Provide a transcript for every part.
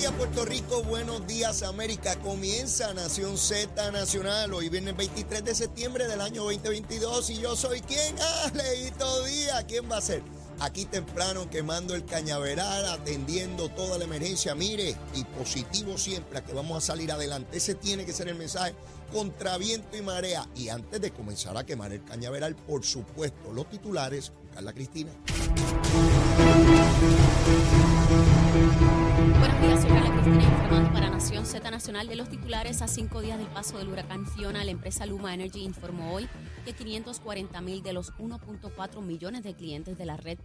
días Puerto Rico, buenos días América. Comienza Nación Z Nacional. Hoy viene el 23 de septiembre del año 2022 y yo soy quién? Ah, Leito Díaz. ¿Quién va a ser? Aquí temprano quemando el cañaveral, atendiendo toda la emergencia. Mire, y positivo siempre a que vamos a salir adelante. Ese tiene que ser el mensaje contra viento y marea. Y antes de comenzar a quemar el cañaveral, por supuesto, los titulares, Carla Cristina. Nación Z Nacional de los titulares a cinco días del paso del huracán Fiona. La empresa Luma Energy informó hoy que 540 mil de los 1.4 millones de clientes de la red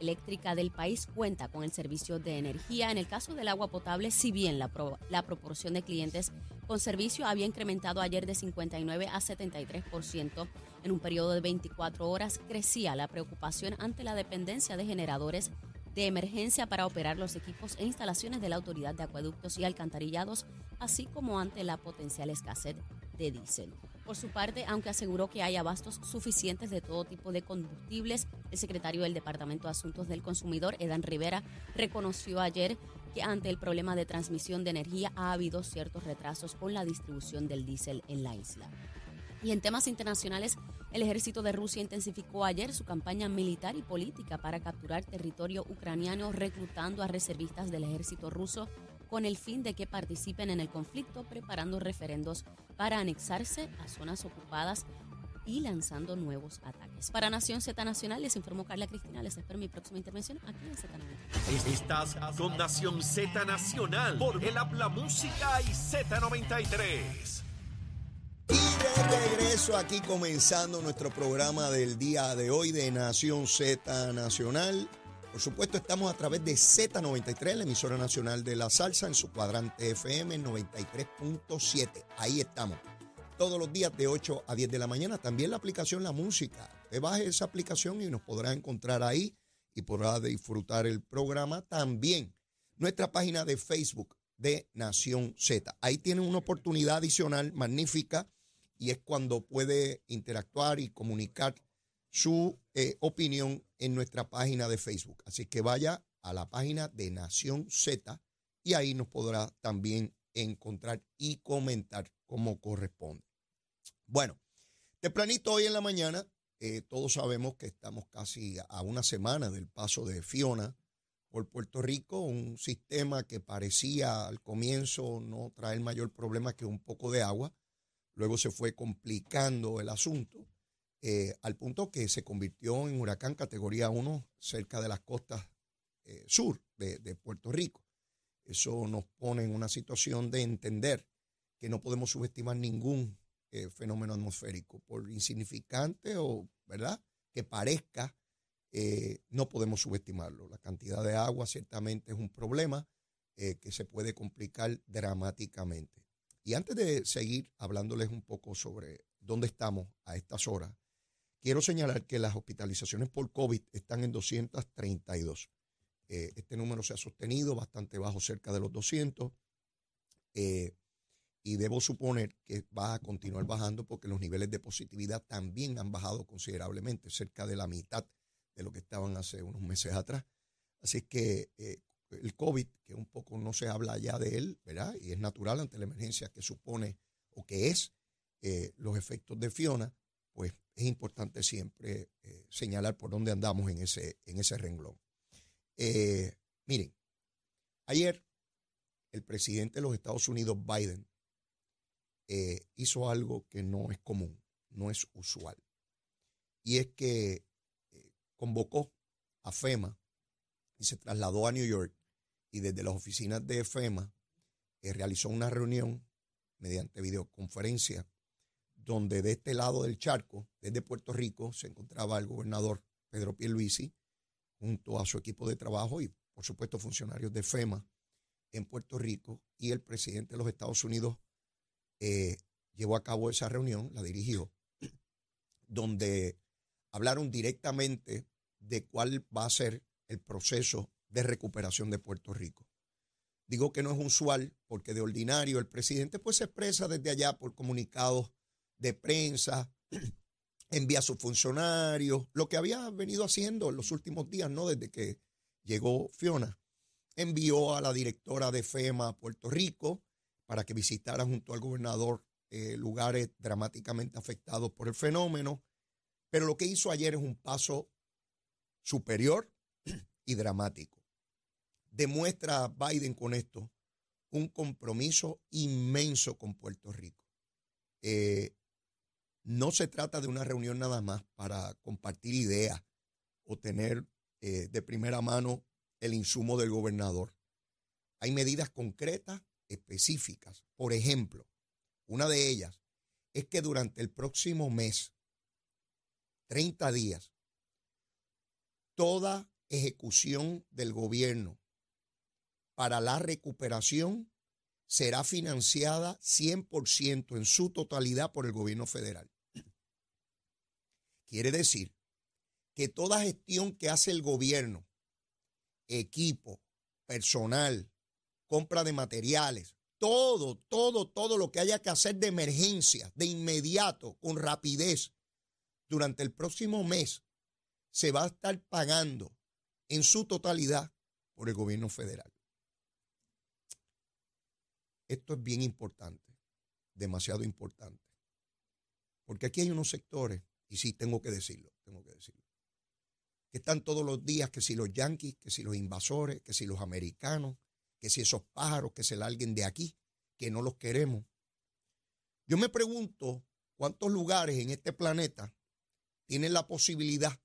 eléctrica del país cuenta con el servicio de energía. En el caso del agua potable, si bien la, pro- la proporción de clientes con servicio había incrementado ayer de 59 a 73%, en un periodo de 24 horas crecía la preocupación ante la dependencia de generadores de emergencia para operar los equipos e instalaciones de la Autoridad de Acueductos y Alcantarillados, así como ante la potencial escasez de diésel. Por su parte, aunque aseguró que hay abastos suficientes de todo tipo de combustibles, el secretario del Departamento de Asuntos del Consumidor, Edan Rivera, reconoció ayer que ante el problema de transmisión de energía ha habido ciertos retrasos con la distribución del diésel en la isla. Y en temas internacionales, el ejército de Rusia intensificó ayer su campaña militar y política para capturar territorio ucraniano, reclutando a reservistas del ejército ruso con el fin de que participen en el conflicto, preparando referendos para anexarse a zonas ocupadas y lanzando nuevos ataques. Para Nación Z Nacional, les informó Carla Cristina. Les espero mi próxima intervención aquí en Z90. Estás con Nación Z Nacional por el Habla Música y Z93. De regreso aquí comenzando nuestro programa del día de hoy de Nación Z Nacional. Por supuesto, estamos a través de Z93, la emisora nacional de la salsa, en su cuadrante FM 93.7. Ahí estamos. Todos los días de 8 a 10 de la mañana. También la aplicación La Música. Usted baje esa aplicación y nos podrá encontrar ahí y podrá disfrutar el programa. También nuestra página de Facebook de Nación Z. Ahí tiene una oportunidad adicional magnífica y es cuando puede interactuar y comunicar su eh, opinión en nuestra página de Facebook. Así que vaya a la página de Nación Z y ahí nos podrá también encontrar y comentar como corresponde. Bueno, tempranito hoy en la mañana, eh, todos sabemos que estamos casi a una semana del paso de Fiona por Puerto Rico, un sistema que parecía al comienzo no traer mayor problema que un poco de agua. Luego se fue complicando el asunto eh, al punto que se convirtió en huracán categoría 1 cerca de las costas eh, sur de, Puerto Rico. Eso nos pone en una situación de entender que no podemos subestimar ningún eh, fenómeno atmosférico, por insignificante o, ¿verdad?, que parezca, no podemos subestimarlo. La cantidad de agua ciertamente es un problema que se puede complicar dramáticamente. Y antes de seguir hablándoles un poco sobre dónde estamos a estas horas, quiero señalar que las hospitalizaciones por COVID están en 232. Eh, este número se ha sostenido bastante bajo, cerca de los 200. eh, y debo suponer que va a continuar bajando porque los niveles de positividad también han bajado considerablemente, cerca de la mitad de lo que estaban hace unos meses atrás. Así que eh, el COVID, que un poco no se habla ya de él, ¿verdad? Y es natural ante la emergencia que supone o que es eh, los efectos de Fiona, pues es importante siempre eh, señalar por dónde andamos en ese, en ese renglón. Eh, miren, ayer el presidente de los Estados Unidos, Biden, hizo algo que no es común, no es usual. Y es que convocó a FEMA y se trasladó a New York y desde las oficinas de FEMA eh, realizó una reunión mediante videoconferencia donde de este lado del charco, desde Puerto Rico, se encontraba el gobernador Pedro Pierluisi junto a su equipo de trabajo y por supuesto funcionarios de FEMA en Puerto Rico y el presidente de los Estados Unidos eh, llevó a cabo esa reunión, la dirigió, donde hablaron directamente de cuál va a ser el proceso de recuperación de Puerto Rico. Digo que no es usual porque de ordinario el presidente pues se expresa desde allá por comunicados de prensa, envía a sus funcionarios, lo que había venido haciendo en los últimos días, ¿no? Desde que llegó Fiona. envió a la directora de FEMA a Puerto Rico para que visitara junto al gobernador eh, lugares dramáticamente afectados por el fenómeno. Pero lo que hizo ayer es un paso superior y dramático. Demuestra Biden con esto un compromiso inmenso con Puerto Rico. Eh, no se trata de una reunión nada más para compartir ideas o tener eh, de primera mano el insumo del gobernador. Hay medidas concretas, específicas. Por ejemplo, una de ellas es que durante el próximo mes, 30 días, toda ejecución del gobierno para la recuperación será financiada 100% en su totalidad por el gobierno federal. Quiere decir que toda gestión que hace el gobierno, equipo, personal, compra de materiales, todo, todo, todo lo que haya que hacer de emergencia, de inmediato, con rapidez, durante el próximo mes, se va a estar pagando en su totalidad por el gobierno federal. Esto es bien importante, demasiado importante. Porque aquí hay unos sectores, y sí tengo que decirlo, tengo que decirlo, que están todos los días, que si los yanquis, que si los invasores, que si los americanos, que si esos pájaros que se larguen de aquí, que no los queremos. Yo me pregunto cuántos lugares en este planeta tienen la posibilidad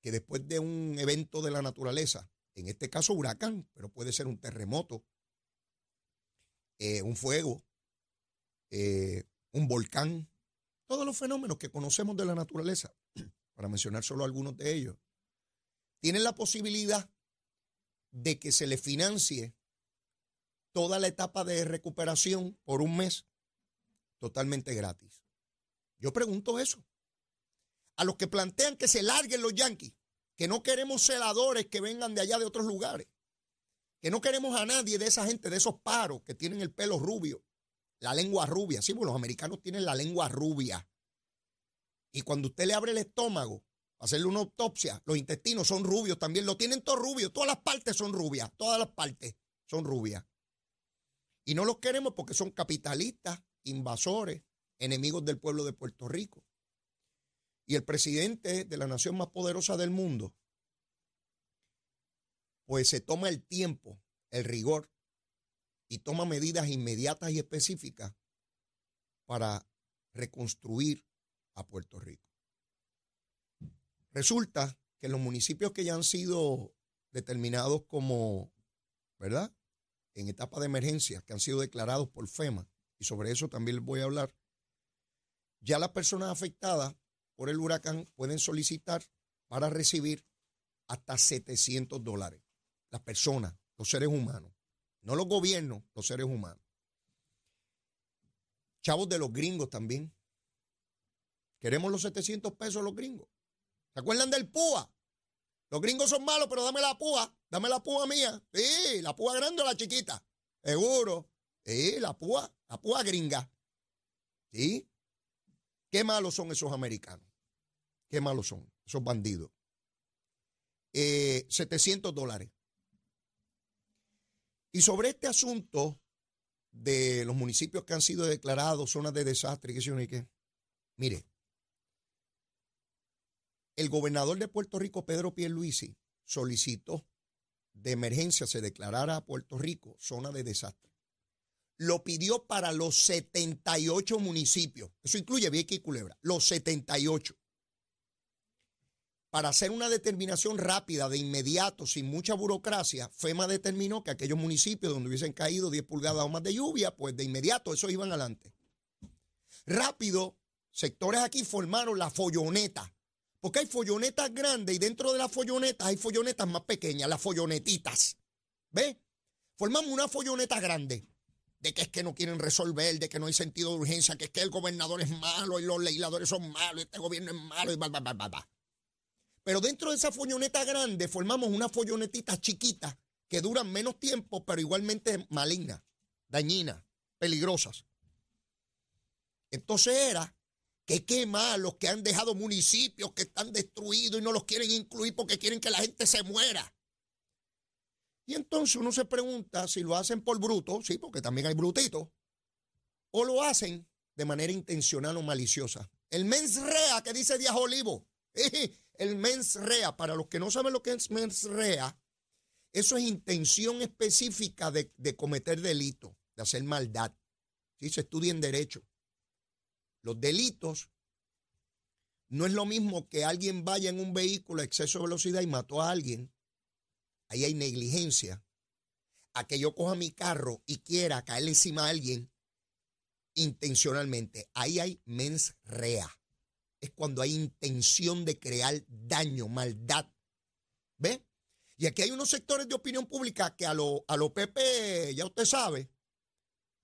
que después de un evento de la naturaleza, en este caso huracán, pero puede ser un terremoto, eh, un fuego, eh, un volcán, todos los fenómenos que conocemos de la naturaleza, para mencionar solo algunos de ellos, tienen la posibilidad de que se le financie toda la etapa de recuperación por un mes totalmente gratis. Yo pregunto eso. A los que plantean que se larguen los yanquis, que no queremos celadores que vengan de allá de otros lugares, que no queremos a nadie de esa gente, de esos paros que tienen el pelo rubio, la lengua rubia. Sí, porque los americanos tienen la lengua rubia. Y cuando usted le abre el estómago, hacerle una autopsia, los intestinos son rubios también, lo tienen todo rubio, todas las partes son rubias, todas las partes son rubias. Y no los queremos porque son capitalistas, invasores, enemigos del pueblo de Puerto Rico. Y el presidente de la nación más poderosa del mundo, pues se toma el tiempo, el rigor, y toma medidas inmediatas y específicas para reconstruir a Puerto Rico. Resulta que los municipios que ya han sido determinados como, ¿verdad? en etapa de emergencia que han sido declarados por FEMA, y sobre eso también les voy a hablar, ya las personas afectadas por el huracán pueden solicitar para recibir hasta 700 dólares. Las personas, los seres humanos, no los gobiernos, los seres humanos. Chavos de los gringos también. Queremos los 700 pesos los gringos. ¿Se acuerdan del PUA? Los gringos son malos, pero dame la púa. Dame la púa mía. Sí, la púa grande o la chiquita. Seguro. Sí, la púa, la púa gringa. ¿Sí? Qué malos son esos americanos. Qué malos son esos bandidos. 700 eh, dólares. Y sobre este asunto de los municipios que han sido declarados zonas de desastre, qué sé yo, qué. Mire, el gobernador de Puerto Rico, Pedro Pierluisi, solicitó de emergencia se declarara a Puerto Rico zona de desastre. Lo pidió para los 78 municipios. Eso incluye Vieques y Culebra. Los 78. Para hacer una determinación rápida, de inmediato, sin mucha burocracia, FEMA determinó que aquellos municipios donde hubiesen caído 10 pulgadas o más de lluvia, pues de inmediato esos iban adelante. Rápido, sectores aquí formaron la folloneta porque hay follonetas grandes y dentro de las follonetas hay follonetas más pequeñas, las follonetitas. ¿Ves? Formamos una folloneta grande de que es que no quieren resolver, de que no hay sentido de urgencia, que es que el gobernador es malo y los legisladores son malos, este gobierno es malo y bla, bla, bla, bla. Pero dentro de esa folloneta grande formamos una follonetita chiquita que duran menos tiempo, pero igualmente malignas, dañinas, peligrosas. Entonces era que qué los que han dejado municipios que están destruidos y no los quieren incluir porque quieren que la gente se muera. Y entonces uno se pregunta si lo hacen por bruto, sí, porque también hay brutitos, o lo hacen de manera intencional o maliciosa. El mens rea que dice Díaz Olivo, el mens rea, para los que no saben lo que es mens rea, eso es intención específica de, cometer delito, de hacer maldad. Si se estudia en derecho. Los delitos no es lo mismo que alguien vaya en un vehículo a exceso de velocidad y mató a alguien. Ahí hay negligencia. A que yo coja mi carro y quiera caer encima a alguien intencionalmente. Ahí hay mens rea. Es cuando hay intención de crear daño, maldad. ¿Ve? Y aquí hay unos sectores de opinión pública que a lo, a lo PP, ya usted sabe,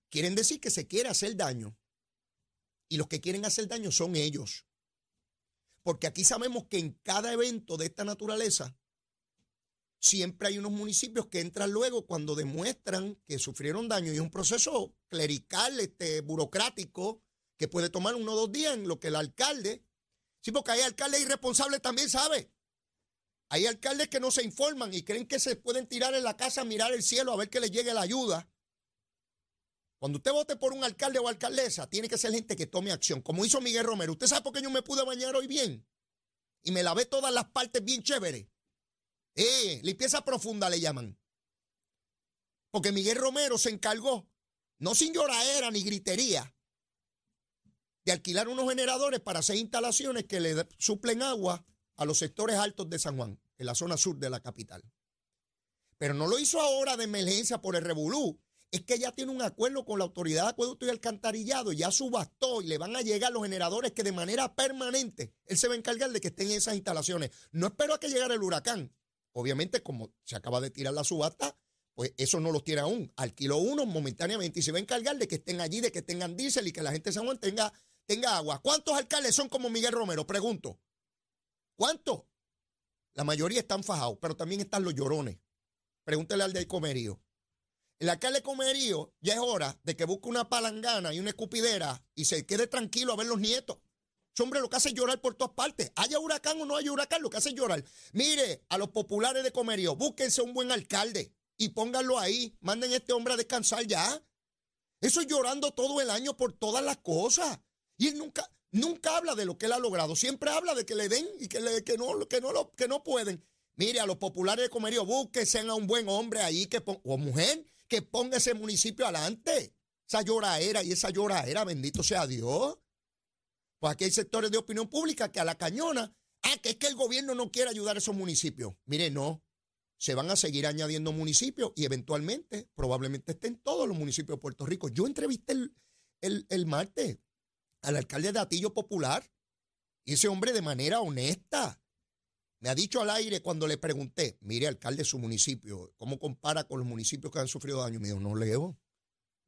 quieren decir que se quiere hacer daño. Y los que quieren hacer daño son ellos. Porque aquí sabemos que en cada evento de esta naturaleza, siempre hay unos municipios que entran luego cuando demuestran que sufrieron daño. Y es un proceso clerical, este, burocrático, que puede tomar uno o dos días en lo que el alcalde, sí, porque hay alcaldes irresponsables también, ¿sabe? Hay alcaldes que no se informan y creen que se pueden tirar en la casa a mirar el cielo a ver que les llegue la ayuda. Cuando usted vote por un alcalde o alcaldesa, tiene que ser gente que tome acción, como hizo Miguel Romero. ¿Usted sabe por qué yo me pude bañar hoy bien? Y me lavé todas las partes bien chévere. Eh, limpieza profunda le llaman. Porque Miguel Romero se encargó, no sin lloradera ni gritería, de alquilar unos generadores para hacer instalaciones que le suplen agua a los sectores altos de San Juan, en la zona sur de la capital. Pero no lo hizo ahora de emergencia por el revolú es que ya tiene un acuerdo con la autoridad de acueducto y alcantarillado, ya subastó y le van a llegar los generadores que de manera permanente él se va a encargar de que estén en esas instalaciones. No espero a que llegara el huracán. Obviamente, como se acaba de tirar la subasta, pues eso no los tiene aún. Alquiló uno momentáneamente y se va a encargar de que estén allí, de que tengan diésel y que la gente de San Juan tenga, tenga agua. ¿Cuántos alcaldes son como Miguel Romero? Pregunto. ¿Cuántos? La mayoría están fajados, pero también están los llorones. Pregúntele al del comerío. El alcalde Comerío ya es hora de que busque una palangana y una escupidera y se quede tranquilo a ver los nietos. Ese hombre lo que hace llorar por todas partes. Haya huracán o no haya huracán, lo que hace llorar. Mire, a los populares de Comerío, búsquense un buen alcalde y pónganlo ahí. Manden a este hombre a descansar ya. Eso es llorando todo el año por todas las cosas. Y él nunca, nunca habla de lo que él ha logrado. Siempre habla de que le den y que, le, que, no, que, no, lo, que no pueden. Mire, a los populares de Comerío, búsquense a un buen hombre ahí que, o mujer que ponga ese municipio adelante. Esa lloradera y esa lloradera, bendito sea Dios. Pues aquí hay sectores de opinión pública que a la cañona, ah, que es que el gobierno no quiere ayudar a esos municipios. Mire, no. Se van a seguir añadiendo municipios y eventualmente, probablemente estén todos los municipios de Puerto Rico. Yo entrevisté el, el, martes al alcalde de Atillo Popular y ese hombre de manera honesta me ha dicho al aire cuando le pregunté, mire, alcalde de su municipio, ¿cómo compara con los municipios que han sufrido daño? Me dijo, no leo.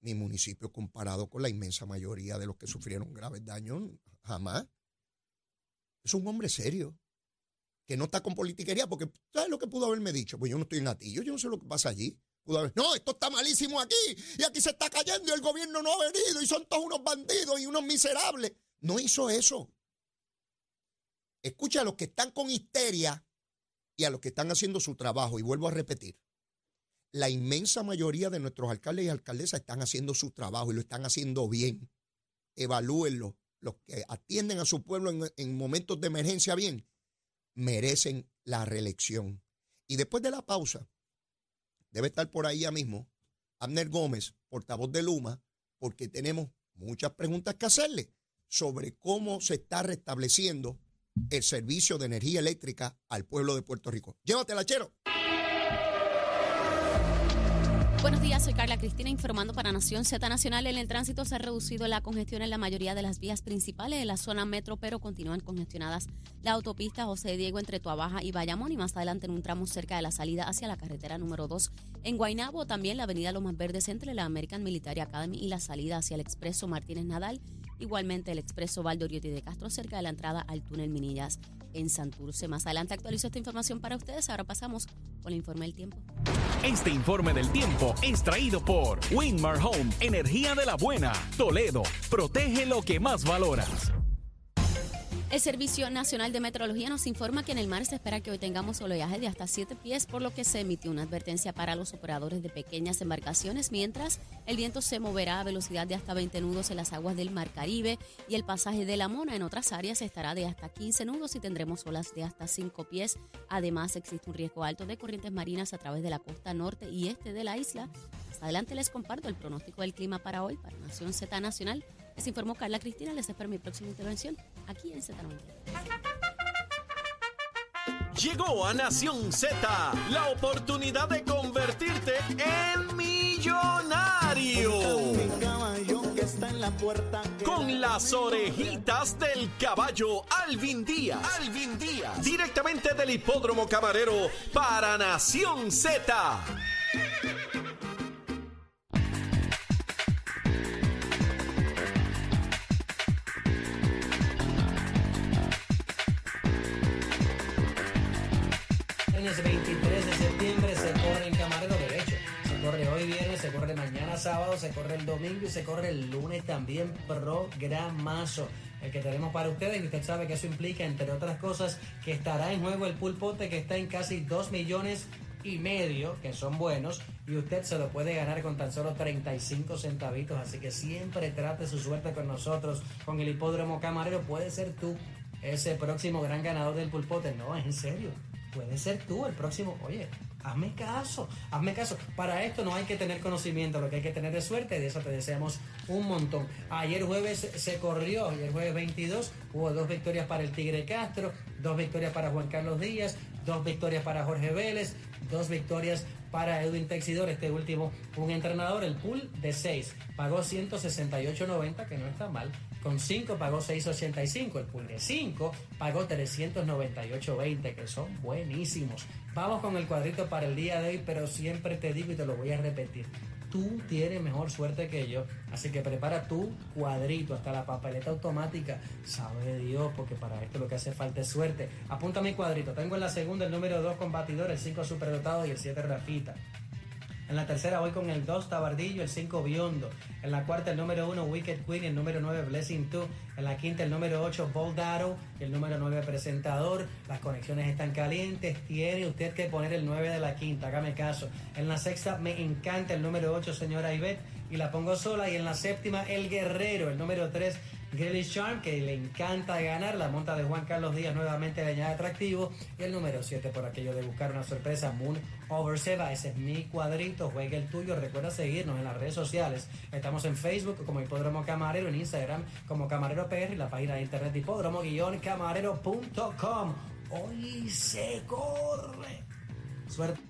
Mi municipio comparado con la inmensa mayoría de los que sufrieron graves daños, jamás. Es un hombre serio, que no está con politiquería, porque ¿sabes lo que pudo haberme dicho? Pues yo no estoy en Atillo, yo no sé lo que pasa allí. No, esto está malísimo aquí, y aquí se está cayendo y el gobierno no ha venido, y son todos unos bandidos y unos miserables. No hizo eso. Escucha a los que están con histeria y a los que están haciendo su trabajo. Y vuelvo a repetir, la inmensa mayoría de nuestros alcaldes y alcaldesas están haciendo su trabajo y lo están haciendo bien. Evalúenlo. Los que atienden a su pueblo en, en momentos de emergencia bien, merecen la reelección. Y después de la pausa, debe estar por ahí ya mismo Abner Gómez, portavoz de Luma, porque tenemos muchas preguntas que hacerle sobre cómo se está restableciendo el servicio de energía eléctrica al pueblo de Puerto Rico. Llévatela, chero. Buenos días, soy Carla Cristina informando para Nación Z Nacional. En el tránsito se ha reducido la congestión en la mayoría de las vías principales de la zona metro, pero continúan congestionadas la autopista José Diego entre Tuabaja y Bayamón y más adelante en un tramo cerca de la salida hacia la carretera número 2 en Guaynabo, también la avenida Lomas Verdes entre la American Military Academy y la salida hacia el expreso Martínez Nadal Igualmente el expreso Valdoriotti de Castro cerca de la entrada al túnel Minillas en Santurce. Más adelante actualizo esta información para ustedes. Ahora pasamos con el informe del tiempo. Este informe del tiempo es traído por Winmar Home, energía de la buena. Toledo, protege lo que más valoras. El Servicio Nacional de Meteorología nos informa que en el mar se espera que hoy tengamos oleaje de hasta 7 pies, por lo que se emitió una advertencia para los operadores de pequeñas embarcaciones, mientras el viento se moverá a velocidad de hasta 20 nudos en las aguas del Mar Caribe y el pasaje de la Mona en otras áreas estará de hasta 15 nudos y tendremos olas de hasta 5 pies. Además, existe un riesgo alto de corrientes marinas a través de la costa norte y este de la isla. Más adelante les comparto el pronóstico del clima para hoy para Nación Z Nacional les informó Carla Cristina. Les espero mi próxima intervención aquí en Z90. Llegó a Nación Z la oportunidad de convertirte en millonario. Con las orejitas del caballo Alvin Díaz. Alvin Díaz. Directamente del hipódromo camarero para Nación Z. El 23 de septiembre se corre en Camarero Derecho. Se corre hoy viernes, se corre mañana sábado, se corre el domingo y se corre el lunes también programazo. El que tenemos para ustedes y usted sabe que eso implica, entre otras cosas, que estará en juego el pulpote que está en casi 2 millones y medio, que son buenos, y usted se lo puede ganar con tan solo 35 centavitos. Así que siempre trate su suerte con nosotros, con el hipódromo camarero. Puede ser tú ese próximo gran ganador del pulpote. No, en serio puede ser tú el próximo. Oye, hazme caso, hazme caso. Para esto no hay que tener conocimiento, lo que hay que tener es suerte de eso te deseamos un montón. Ayer jueves se corrió, ayer jueves 22, hubo dos victorias para el Tigre Castro, dos victorias para Juan Carlos Díaz, dos victorias para Jorge Vélez, dos victorias para Edwin Texidor, este último, un entrenador, el pool de 6, pagó 168.90, que no está mal, con 5 pagó 6.85, el pool de 5 pagó 398.20, que son buenísimos. Vamos con el cuadrito para el día de hoy, pero siempre te digo y te lo voy a repetir. Tú tienes mejor suerte que yo, así que prepara tu cuadrito, hasta la papeleta automática. Sabe Dios, porque para esto lo que hace falta es suerte. Apunta mi cuadrito. Tengo en la segunda el número 2 combatidor, el 5 superdotado y el 7 Rafita. En la tercera voy con el 2 Tabardillo, el 5 Biondo. En la cuarta el número 1 Wicked Queen el número 9 Blessing 2. En la quinta el número 8 Bold Arrow y el número 9 Presentador. Las conexiones están calientes. Tiene usted que poner el 9 de la quinta, hágame caso. En la sexta me encanta el número 8 señora Ivette y la pongo sola. Y en la séptima el Guerrero, el número 3 Gilly Charm, que le encanta ganar, la monta de Juan Carlos Díaz nuevamente le añade atractivo, y el número 7 por aquello de buscar una sorpresa, Moon Over Seba, ese es mi cuadrito, juegue el tuyo, recuerda seguirnos en las redes sociales, estamos en Facebook como Hipódromo Camarero, en Instagram como Camarero PR y la página de internet hipódromo-camarero.com. Hoy se corre. Suerte.